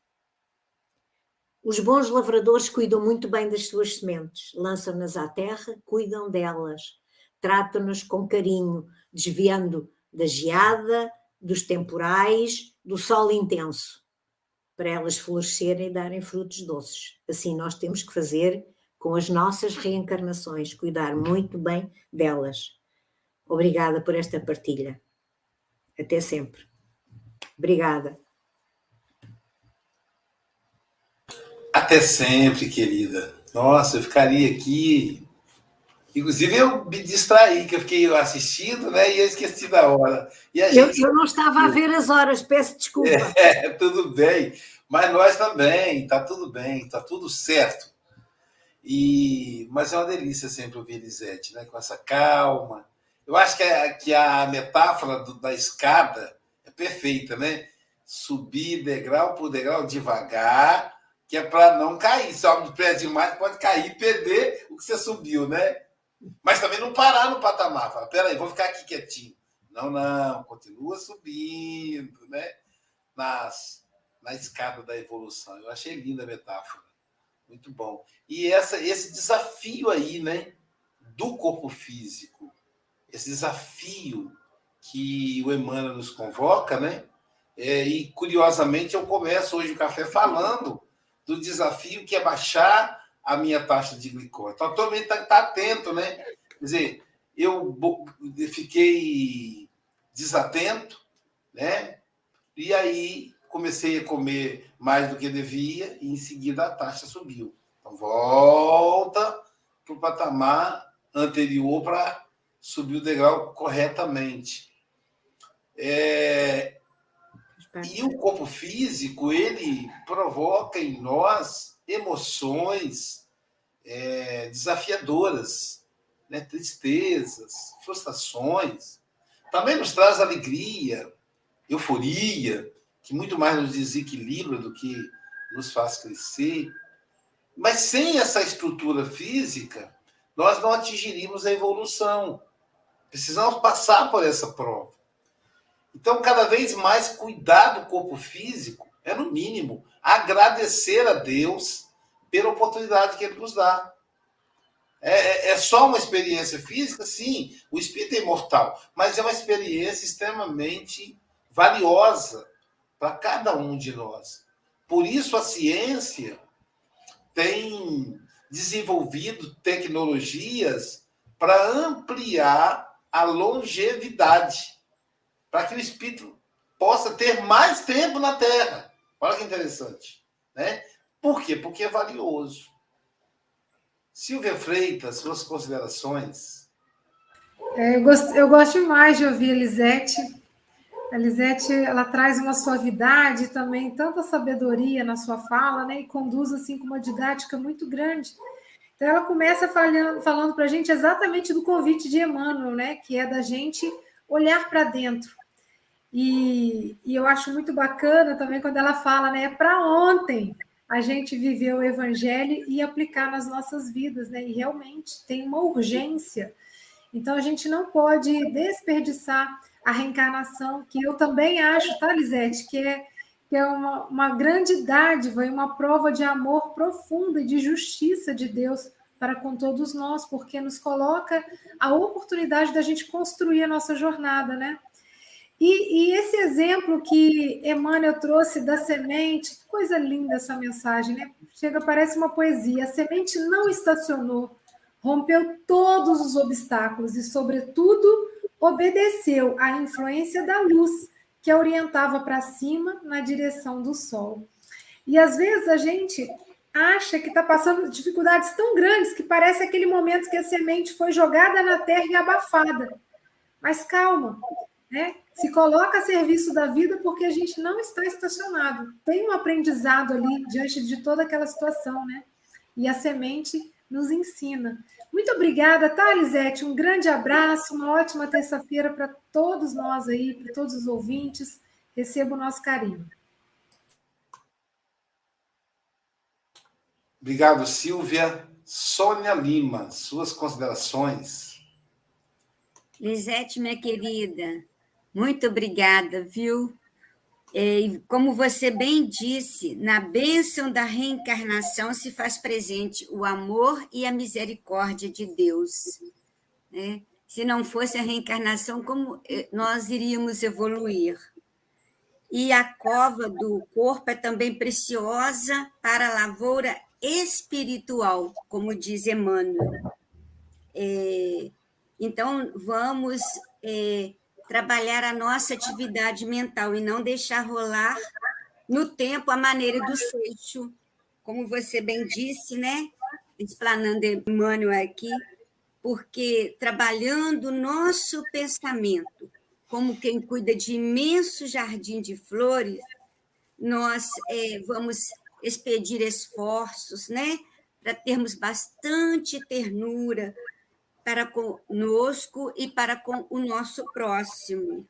Os bons lavradores cuidam muito bem das suas sementes, lançam-nas à terra, cuidam delas, tratam-nas com carinho, desviando da geada, dos temporais, do sol intenso, para elas florescerem e darem frutos doces. Assim nós temos que fazer com as nossas reencarnações, cuidar muito bem delas. Obrigada por esta partilha. Até sempre. Obrigada. Até sempre, querida. Nossa, eu ficaria aqui. Inclusive, eu me distraí, que eu fiquei assistindo, né? E eu esqueci da hora. E a gente... eu, eu não estava a ver as horas, peço desculpa. É, tudo bem. Mas nós também, tá tudo bem, tá tudo certo. E, mas é uma delícia sempre ouvir Elisete, né? com essa calma. Eu acho que a, que a metáfora do, da escada é perfeita, né? Subir degrau por degrau devagar, que é para não cair. Sobe de pé demais, pode cair e perder o que você subiu, né? Mas também não parar no patamar. Fala, peraí, vou ficar aqui quietinho. Não, não, continua subindo, né? Nas, na escada da evolução. Eu achei linda a metáfora. Muito bom. E essa, esse desafio aí, né? Do corpo físico, esse desafio que o Emmanuel nos convoca, né? É, e curiosamente eu começo hoje o café falando do desafio que é baixar a minha taxa de glicose. Então, também está tá atento, né? Quer dizer, eu fiquei desatento, né? E aí comecei a comer mais do que devia e em seguida a taxa subiu. Então, volta para o patamar anterior para subir o degrau corretamente. É, e o corpo físico, ele provoca em nós emoções é, desafiadoras, né? tristezas, frustrações. Também nos traz alegria, euforia, que muito mais nos desequilibra do que nos faz crescer. Mas sem essa estrutura física, nós não atingiríamos a evolução. Precisamos passar por essa prova. Então, cada vez mais cuidar do corpo físico é, no mínimo, agradecer a Deus pela oportunidade que Ele nos dá. É, é, é só uma experiência física? Sim, o espírito é imortal, mas é uma experiência extremamente valiosa para cada um de nós. Por isso, a ciência tem desenvolvido tecnologias para ampliar a longevidade para que o espírito possa ter mais tempo na Terra. Olha que interessante. Né? Por quê? Porque é valioso. Silvia Freitas, suas considerações. É, eu, gosto, eu gosto mais de ouvir a Lisete. A Lisete, ela traz uma suavidade também, tanta sabedoria na sua fala, né? E conduz, assim, com uma didática muito grande. Então, ela começa falando, falando para a gente exatamente do convite de Emmanuel, né? Que é da gente olhar para dentro. E, e, eu acho muito bacana também quando ela fala, né? É para ontem a gente viver o evangelho e aplicar nas nossas vidas, né? E realmente tem uma urgência. Então a gente não pode desperdiçar a reencarnação, que eu também acho, tá, Lisete, que é, que é uma, uma grande dádiva e uma prova de amor profundo e de justiça de Deus para com todos nós, porque nos coloca a oportunidade da gente construir a nossa jornada, né? E, e, esse exemplo que Emmanuel trouxe da semente, que coisa linda essa mensagem, né? Chega, parece uma poesia. A semente não estacionou, rompeu todos os obstáculos e, sobretudo, obedeceu à influência da luz que a orientava para cima na direção do sol. E às vezes a gente acha que está passando dificuldades tão grandes que parece aquele momento que a semente foi jogada na terra e abafada. Mas calma, né? Se coloca a serviço da vida porque a gente não está estacionado. Tem um aprendizado ali diante de toda aquela situação, né? E a semente nos ensina. Muito obrigada, tá, Lisete? Um grande abraço, uma ótima terça-feira para todos nós aí, para todos os ouvintes. Receba o nosso carinho. Obrigado, Silvia. Sônia Lima, suas considerações. Lisete, minha querida, muito obrigada, viu? E como você bem disse, na bênção da reencarnação se faz presente o amor e a misericórdia de Deus. Né? Se não fosse a reencarnação, como eh, nós iríamos evoluir? E a cova do corpo é também preciosa para a lavoura espiritual, como diz Emmanuel. É, então, vamos é, trabalhar a nossa atividade mental e não deixar rolar no tempo a maneira do seixo, como você bem disse, né? Explanando Emmanuel aqui, porque trabalhando o nosso pensamento, como quem cuida de imenso jardim de flores, nós é, vamos expedir esforços, né? Para termos bastante ternura, para conosco e para com o nosso próximo.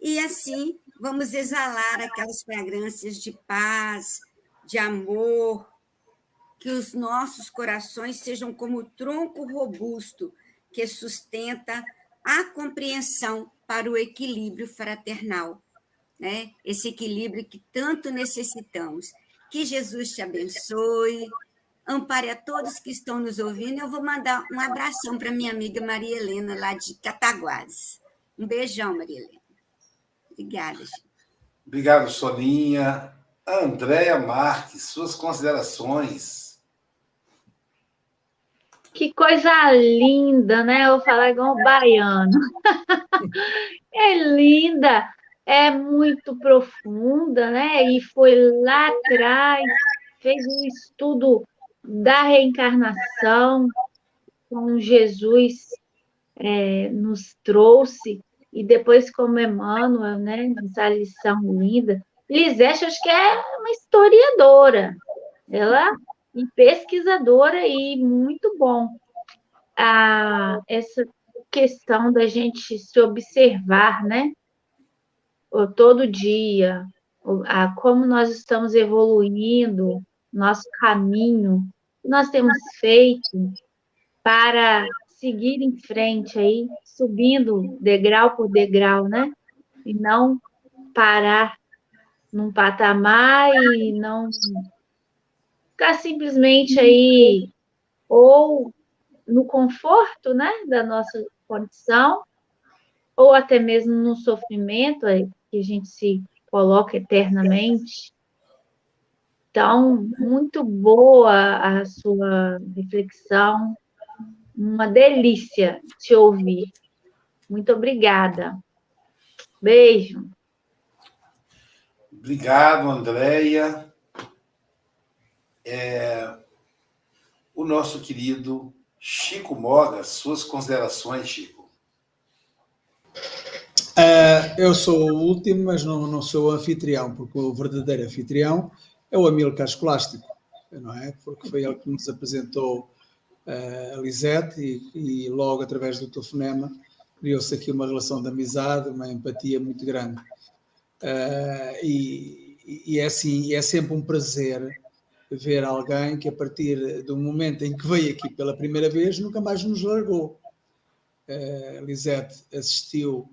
E assim vamos exalar aquelas fragrâncias de paz, de amor, que os nossos corações sejam como o tronco robusto que sustenta a compreensão para o equilíbrio fraternal, né? Esse equilíbrio que tanto necessitamos. Que Jesus te abençoe, ampare a todos que estão nos ouvindo. Eu vou mandar um abração para minha amiga Maria Helena, lá de Cataguases. Um beijão, Maria Helena. Obrigada, gente. Obrigado, Soninha. Andréia Marques, suas considerações. Que coisa linda, né? Eu vou falar igual um baiano. é linda, é muito profunda, né? E foi lá atrás, fez um estudo da reencarnação, como Jesus é, nos trouxe, e depois como Emmanuel, né, nessa lição linda. Lisete, acho que é uma historiadora, ela e pesquisadora e muito bom. Ah, essa questão da gente se observar, né? Todo dia, a, como nós estamos evoluindo, nosso caminho que nós temos feito para seguir em frente aí, subindo degrau por degrau, né? E não parar num patamar e não ficar simplesmente aí ou no conforto, né, da nossa condição, ou até mesmo no sofrimento que a gente se coloca eternamente, então, muito boa a sua reflexão, uma delícia te ouvir. Muito obrigada. Beijo. Obrigado, Andréia. É, o nosso querido Chico Moga, suas considerações, Chico. Uh, eu sou o último, mas não, não sou o anfitrião, porque o verdadeiro anfitrião é o Amílcar Escolástico, não é? Porque foi ele que nos apresentou uh, a Lisete e, e, logo através do telefonema criou-se aqui uma relação de amizade, uma empatia muito grande. Uh, e, e, é assim, é sempre um prazer ver alguém que a partir do momento em que veio aqui pela primeira vez nunca mais nos largou. Uh, Lisete assistiu,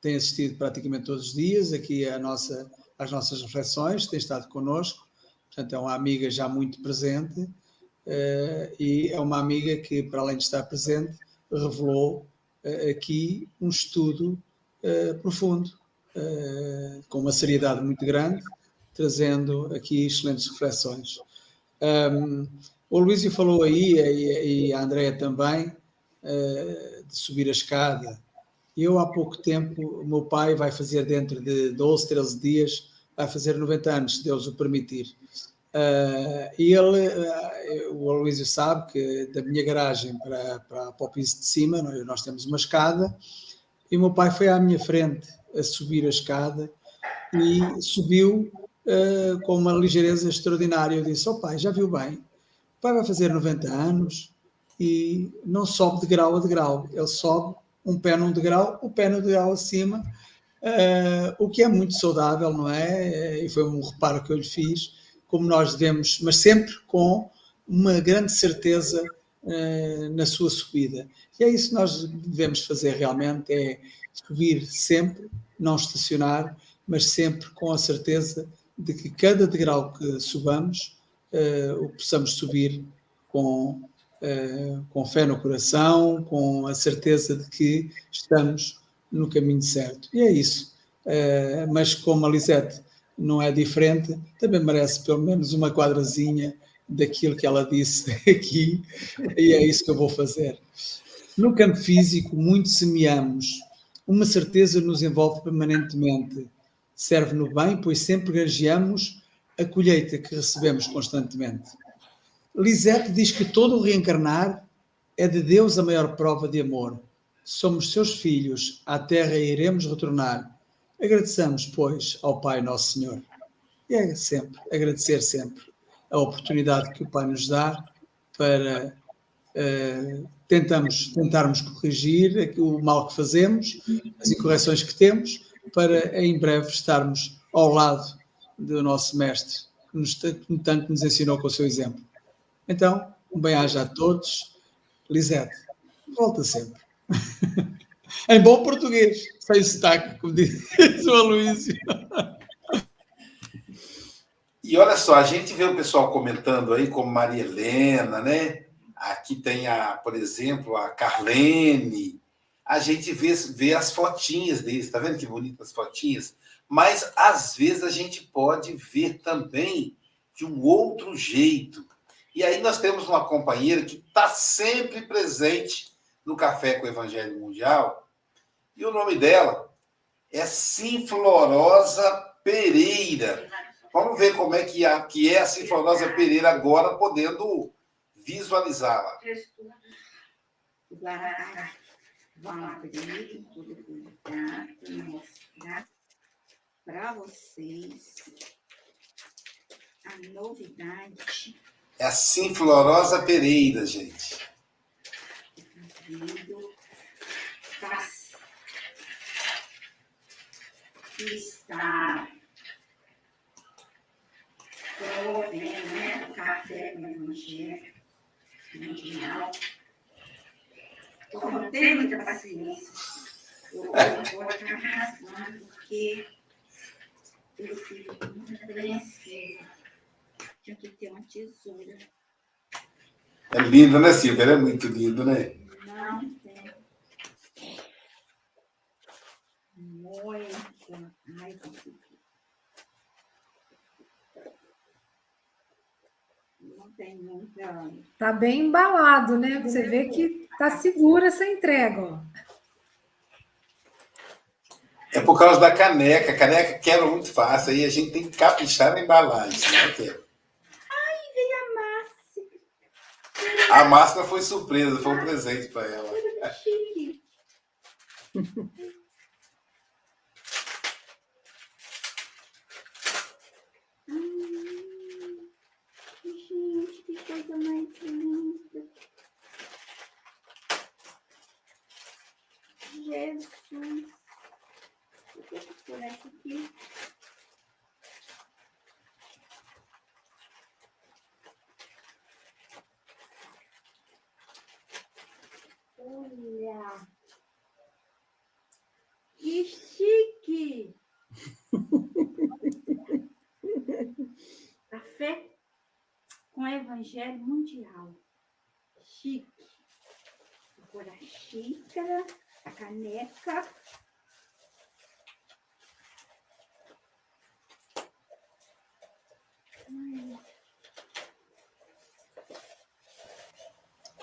tem assistido praticamente todos os dias aqui nossa, às nossas reflexões, tem estado connosco Portanto, é uma amiga já muito presente uh, e é uma amiga que, para além de estar presente, revelou uh, aqui um estudo uh, profundo, com uma seriedade muito grande, trazendo aqui excelentes reflexões. Um, o Luísio falou aí, e, e a Andrea também, de subir a escada. Eu, há pouco tempo, o meu pai vai fazer dentro de 12, 13 dias, vai fazer 90 anos, se Deus o permitir. Uh, e ele, uh, o Aloysio sabe que da minha garagem para, para, para o piso de cima, nós, nós temos uma escada, e o meu pai foi à minha frente a subir a escada e subiu uh, com uma ligeireza extraordinária. Eu disse: Ó oh, pai, já viu bem? O pai vai fazer 90 anos e não sobe de grau a degrau, ele sobe um pé num degrau, o pé no degrau acima, o que é muito saudável, não é? E foi um reparo que eu lhe fiz como nós devemos, mas sempre com uma grande certeza uh, na sua subida. E é isso que nós devemos fazer realmente, é subir sempre, não estacionar, mas sempre com a certeza de que cada degrau que subamos, uh, o possamos subir com, uh, com fé no coração, com a certeza de que estamos no caminho certo. E é isso. Uh, mas como a Lisete não é diferente, também merece pelo menos uma quadrazinha daquilo que ela disse aqui, e é isso que eu vou fazer. No campo físico, muito semeamos. Uma certeza nos envolve permanentemente. Serve no bem, pois sempre granjeamos a colheita que recebemos constantemente. Lisete diz que todo o reencarnar é de Deus a maior prova de amor. Somos seus filhos, à terra iremos retornar. Agradeçamos, pois, ao Pai Nosso Senhor. E é sempre, agradecer sempre a oportunidade que o Pai nos dá para uh, tentamos, tentarmos corrigir o mal que fazemos, as incorreções que temos, para em breve estarmos ao lado do nosso mestre, que nos, tanto nos ensinou com o seu exemplo. Então, um bem-aja a todos. Lisete, volta sempre. em bom português, sem sotaque, como diz o Aloysio. E olha só, a gente vê o pessoal comentando aí, como Maria Helena, né? Aqui tem, a, por exemplo, a Carlene. A gente vê, vê as fotinhas deles, tá vendo que bonitas fotinhas? Mas às vezes a gente pode ver também de um outro jeito. E aí nós temos uma companheira que está sempre presente no Café com o Evangelho Mundial. E o nome dela é Sinflorosa Pereira. Vamos ver como é que, a, que é a Sinflorosa Pereira agora, podendo visualizá-la. Vão abrir e mostrar para vocês a novidade. É a Sinflorosa Pereira, gente. Está promovendo né, café com evangelho mundial. Não tenho muita paciência. Eu vou estar rasgando, porque eu fico muito apreensiva. Tinha que ter uma tesoura. É lindo, né, Silvia? É muito lindo, né? Não tem. Muito. Ai, consegui. Tá bem embalado, né? Você vê que tá segura essa entrega, ó. É por causa da caneca. A caneca quebra muito fácil. Aí a gente tem que caprichar na embalagem, senão quebra. Ai, veio a máscara. A máscara foi surpresa, foi um presente para ela. Chique. coisa mais linda. Jesus. Deixa eu procurar isso aqui. Olha. Que chique! Café com o Evangelho Mundial. Chique. Agora a xícara, a caneca.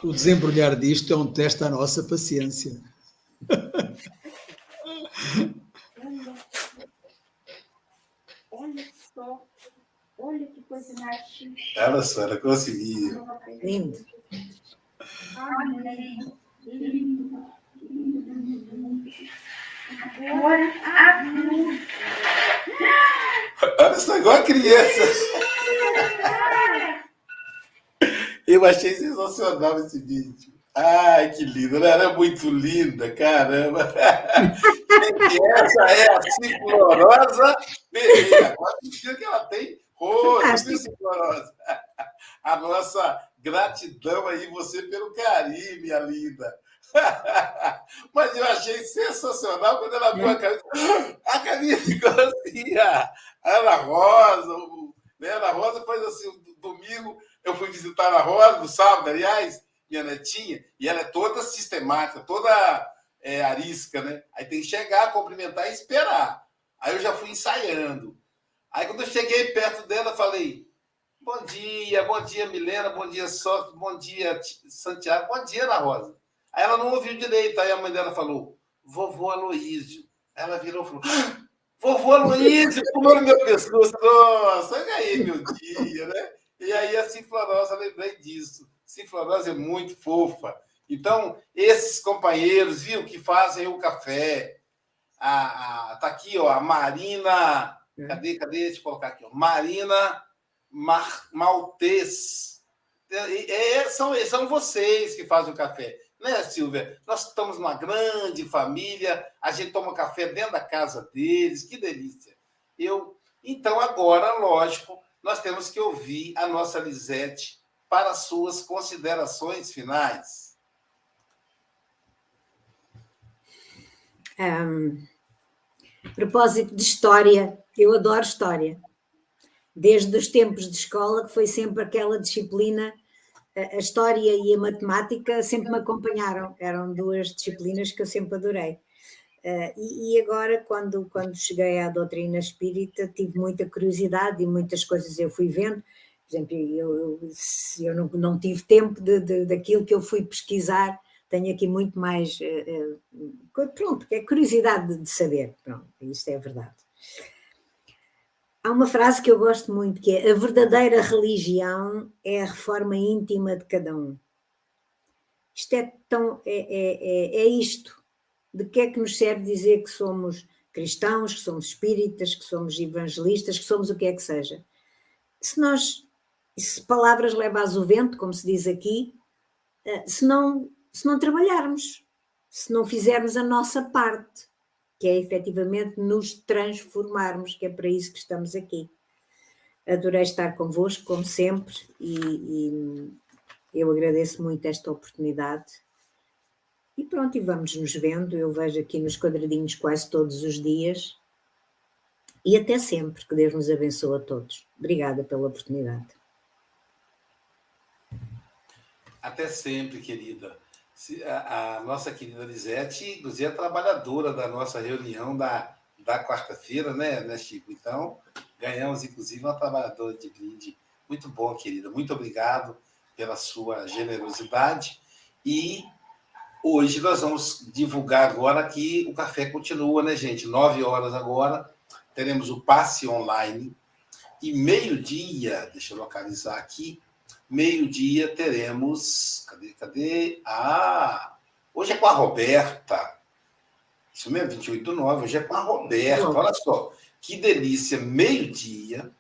O desembrulhar disto é um teste à nossa paciência. Olha só. Olha que coisa mais chique. Ela conseguia. Lindo. Olha, lindo. Agora. Olha só, igual a criança. Eu achei sensacional esse vídeo. Ai, que lindo, ela era muito linda, caramba. Essa é a Ciclorosa Pereira. Agora que ela tem. A nossa gratidão aí, você pelo carinho, minha linda. Mas eu achei sensacional quando ela viu a camisa. A camisa ficou assim. a Ana Rosa, né? Ana Rosa faz assim, domingo eu fui visitar a Rosa, no sábado, aliás, minha netinha, e ela é toda sistemática, toda é, arisca, né? Aí tem que chegar, cumprimentar e esperar. Aí eu já fui ensaiando. Aí quando eu cheguei perto dela, falei: Bom dia, bom dia, Milena, bom dia, Sócio, bom dia, Santiago, bom dia, Ana Rosa. Aí ela não ouviu direito, aí a mãe dela falou: Vovô Aloísio. Aí ela virou e falou: ah, Vovô Aloísio, pulou meu pescoço. Nossa, olha aí, meu dia, né? E aí a Ciflorosa, lembrei disso. Ciflorosa é muito fofa. Então, esses companheiros, viu, que fazem o café. A, a, tá aqui, ó, a Marina. É. Cadê, cadê? Deixa eu colocar aqui, ó. Marina Mar, Maltês. É, é, são, são vocês que fazem o café. Né, Silvia? Nós estamos numa grande família, a gente toma café dentro da casa deles, que delícia. Eu, então, agora, lógico, nós temos que ouvir a nossa Lisete para suas considerações finais. Um, propósito de história, eu adoro história. Desde os tempos de escola, que foi sempre aquela disciplina, a história e a matemática sempre me acompanharam. Eram duas disciplinas que eu sempre adorei. Uh, e, agora, quando, quando cheguei à doutrina espírita, tive muita curiosidade e muitas coisas eu fui vendo. Por exemplo, eu, eu, eu não, não tive tempo de, de, daquilo que eu fui pesquisar, tenho aqui muito mais. Uh, uh, pronto, é curiosidade de, de saber. Pronto, isto é verdade. Há uma frase que eu gosto muito que é: a verdadeira religião é a reforma íntima de cada um. Isto é tão. é, é, é, é isto de que é que nos serve dizer que somos cristãos, que somos espíritas, que somos evangelistas, que somos o que é que seja? Se nós, se palavras levas o vento, como se diz aqui, eh, se não, se não trabalharmos, se não fizermos a nossa parte, que é efetivamente nos transformarmos, que é para isso que estamos aqui. Adorei estar convosco, como sempre, e, e eu agradeço muito esta oportunidade e pronto, e vamos nos vendo. Eu vejo aqui nos quadradinhos quase todos os dias. E até sempre. Que Deus nos abençoe a todos. Obrigada pela oportunidade. Até sempre, querida. A, a nossa querida Lisete, inclusive, é trabalhadora da nossa reunião da, da quarta-feira, né, né, Chico? Então, ganhamos, inclusive, uma trabalhadora de brinde. Muito bom, querida. Muito obrigado pela sua generosidade. E Hoje nós vamos divulgar agora que o café continua, né, gente? Nove horas agora, teremos o passe online. E meio-dia, deixa eu localizar aqui, meio-dia teremos. Cadê, cadê? Ah! Hoje é com a Roberta. Isso mesmo, 28 do 9, hoje é com a Roberta. Olha só, que delícia, meio-dia.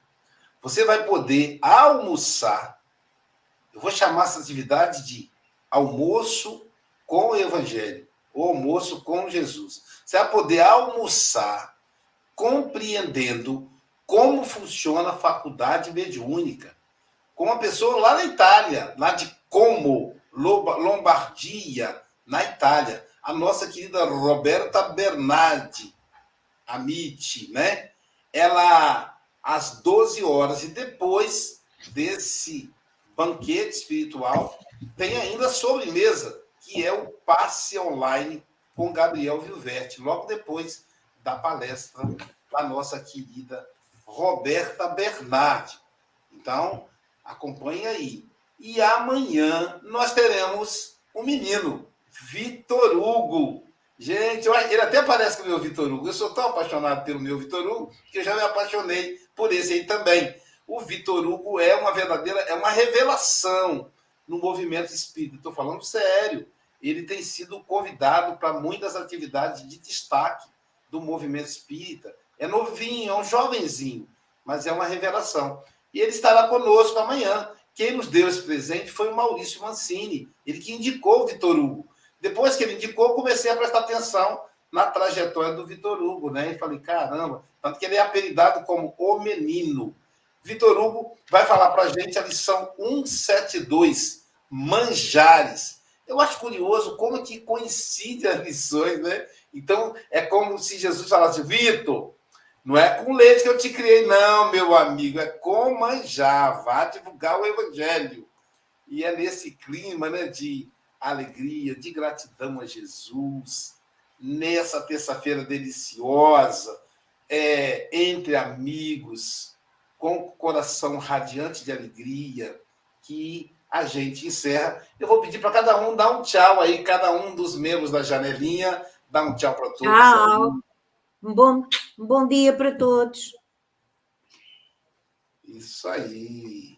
Você vai poder almoçar. Eu vou chamar essa atividade de almoço com o Evangelho, o almoço com Jesus. Você vai poder almoçar compreendendo como funciona a faculdade mediúnica. Com uma pessoa lá na Itália, lá de Como, Lombardia, na Itália. A nossa querida Roberta Bernardi, Amite, né? Ela, às 12 horas, e depois desse banquete espiritual, tem ainda a sobremesa que é o passe online com Gabriel Vilverte, logo depois da palestra da nossa querida Roberta Bernardi. Então, acompanhe aí. E amanhã nós teremos um menino, Vitor Hugo. Gente, ele até parece com o meu Vitor Hugo. Eu sou tão apaixonado pelo meu Vitor Hugo que eu já me apaixonei por esse aí também. O Vitor Hugo é uma verdadeira, é uma revelação no movimento espírita. Estou falando sério ele tem sido convidado para muitas atividades de destaque do movimento espírita. É novinho, é um jovenzinho, mas é uma revelação. E ele estará conosco amanhã. Quem nos deu esse presente foi o Maurício Mancini, ele que indicou o Vitor Hugo. Depois que ele indicou, comecei a prestar atenção na trajetória do Vitor Hugo, né? E falei, caramba, tanto que ele é apelidado como o menino. Vitor Hugo vai falar para a gente a lição 172, Manjares eu acho curioso como que coincide as lições, né? Então, é como se Jesus falasse, Vitor, Não é com leite que eu te criei, não, meu amigo. É com manjar. Vá divulgar o evangelho. E é nesse clima né, de alegria, de gratidão a Jesus, nessa terça-feira deliciosa, é, entre amigos, com o coração radiante de alegria, que a gente encerra. Eu vou pedir para cada um dar um tchau aí, cada um dos membros da janelinha, dar um tchau para todos. Tchau. Um bom, um bom dia para todos. Isso aí.